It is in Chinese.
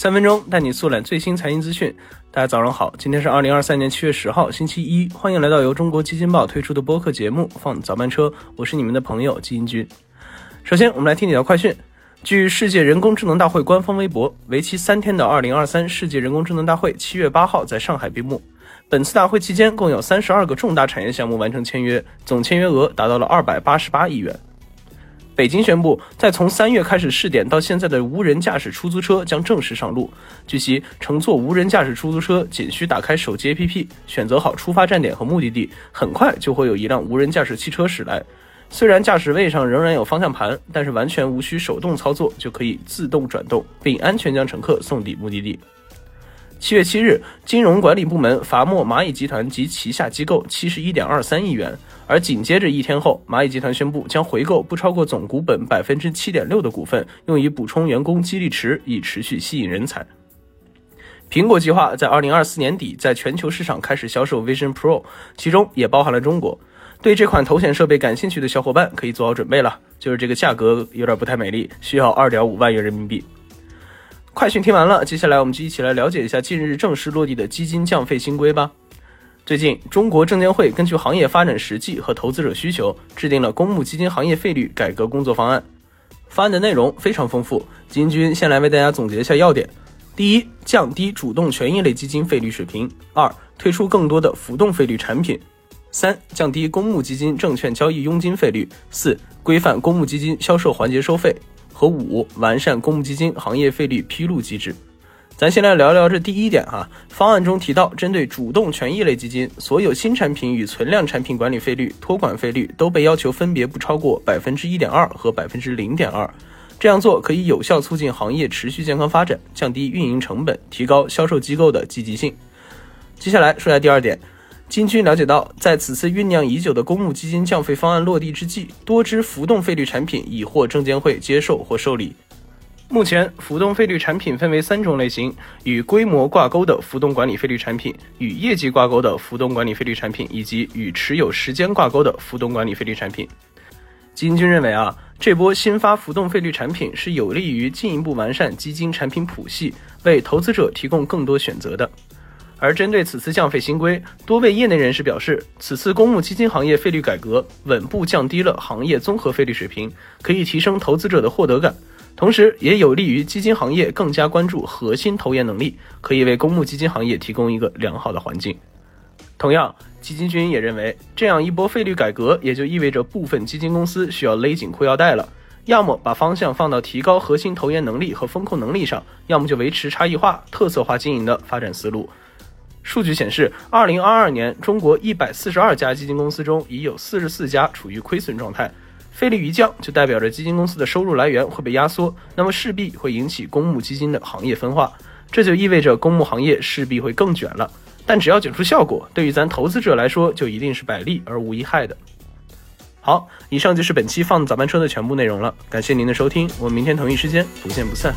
三分钟带你速览最新财经资讯。大家早上好，今天是二零二三年七月十号，星期一。欢迎来到由中国基金报推出的播客节目《放早班车》，我是你们的朋友基金君。首先，我们来听几条快讯。据世界人工智能大会官方微博，为期三天的二零二三世界人工智能大会七月八号在上海闭幕。本次大会期间，共有三十二个重大产业项目完成签约，总签约额达到了二百八十八亿元。北京宣布，在从三月开始试点到现在的无人驾驶出租车将正式上路。据悉，乘坐无人驾驶出租车仅需打开手机 APP，选择好出发站点和目的地，很快就会有一辆无人驾驶汽车驶来。虽然驾驶位上仍然有方向盘，但是完全无需手动操作就可以自动转动，并安全将乘客送抵目的地。七月七日，金融管理部门罚没蚂蚁集团及旗下机构七十一点二三亿元。而紧接着一天后，蚂蚁集团宣布将回购不超过总股本百分之七点六的股份，用以补充员工激励池，以持续吸引人才。苹果计划在二零二四年底在全球市场开始销售 Vision Pro，其中也包含了中国。对这款头显设备感兴趣的小伙伴可以做好准备了，就是这个价格有点不太美丽，需要二点五万元人民币。快讯听完了，接下来我们就一起来了解一下近日正式落地的基金降费新规吧。最近，中国证监会根据行业发展实际和投资者需求，制定了公募基金行业费率改革工作方案。方案的内容非常丰富，金军先来为大家总结一下要点：第一，降低主动权益类基金费率水平；二，推出更多的浮动费率产品；三，降低公募基金证券交易佣金费率；四，规范公募基金销售环节收费。和五完善公募基金行业费率披露机制。咱先来聊聊这第一点哈。方案中提到，针对主动权益类基金，所有新产品与存量产品管理费率、托管费率都被要求分别不超过百分之一点二和百分之零点二。这样做可以有效促进行业持续健康发展，降低运营成本，提高销售机构的积极性。接下来说下第二点。金军了解到，在此次酝酿已久的公募基金降费方案落地之际，多支浮动费率产品已获证监会接受或受理。目前，浮动费率产品分为三种类型：与规模挂钩的浮动管理费率产品，与业绩挂钩的浮动管理费率产品，以及与持有时间挂钩的浮动管理费率产品。金军认为啊，这波新发浮动费率产品是有利于进一步完善基金产品谱系，为投资者提供更多选择的。而针对此次降费新规，多位业内人士表示，此次公募基金行业费率改革稳步降低了行业综合费率水平，可以提升投资者的获得感，同时也有利于基金行业更加关注核心投研能力，可以为公募基金行业提供一个良好的环境。同样，基金君也认为，这样一波费率改革，也就意味着部分基金公司需要勒紧裤腰带了，要么把方向放到提高核心投研能力和风控能力上，要么就维持差异化、特色化经营的发展思路。数据显示，二零二二年中国一百四十二家基金公司中，已有四十四家处于亏损状态。费率一降，就代表着基金公司的收入来源会被压缩，那么势必会引起公募基金的行业分化，这就意味着公募行业势必会更卷了。但只要卷出效果，对于咱投资者来说，就一定是百利而无一害的。好，以上就是本期放早班车的全部内容了，感谢您的收听，我们明天同一时间不见不散。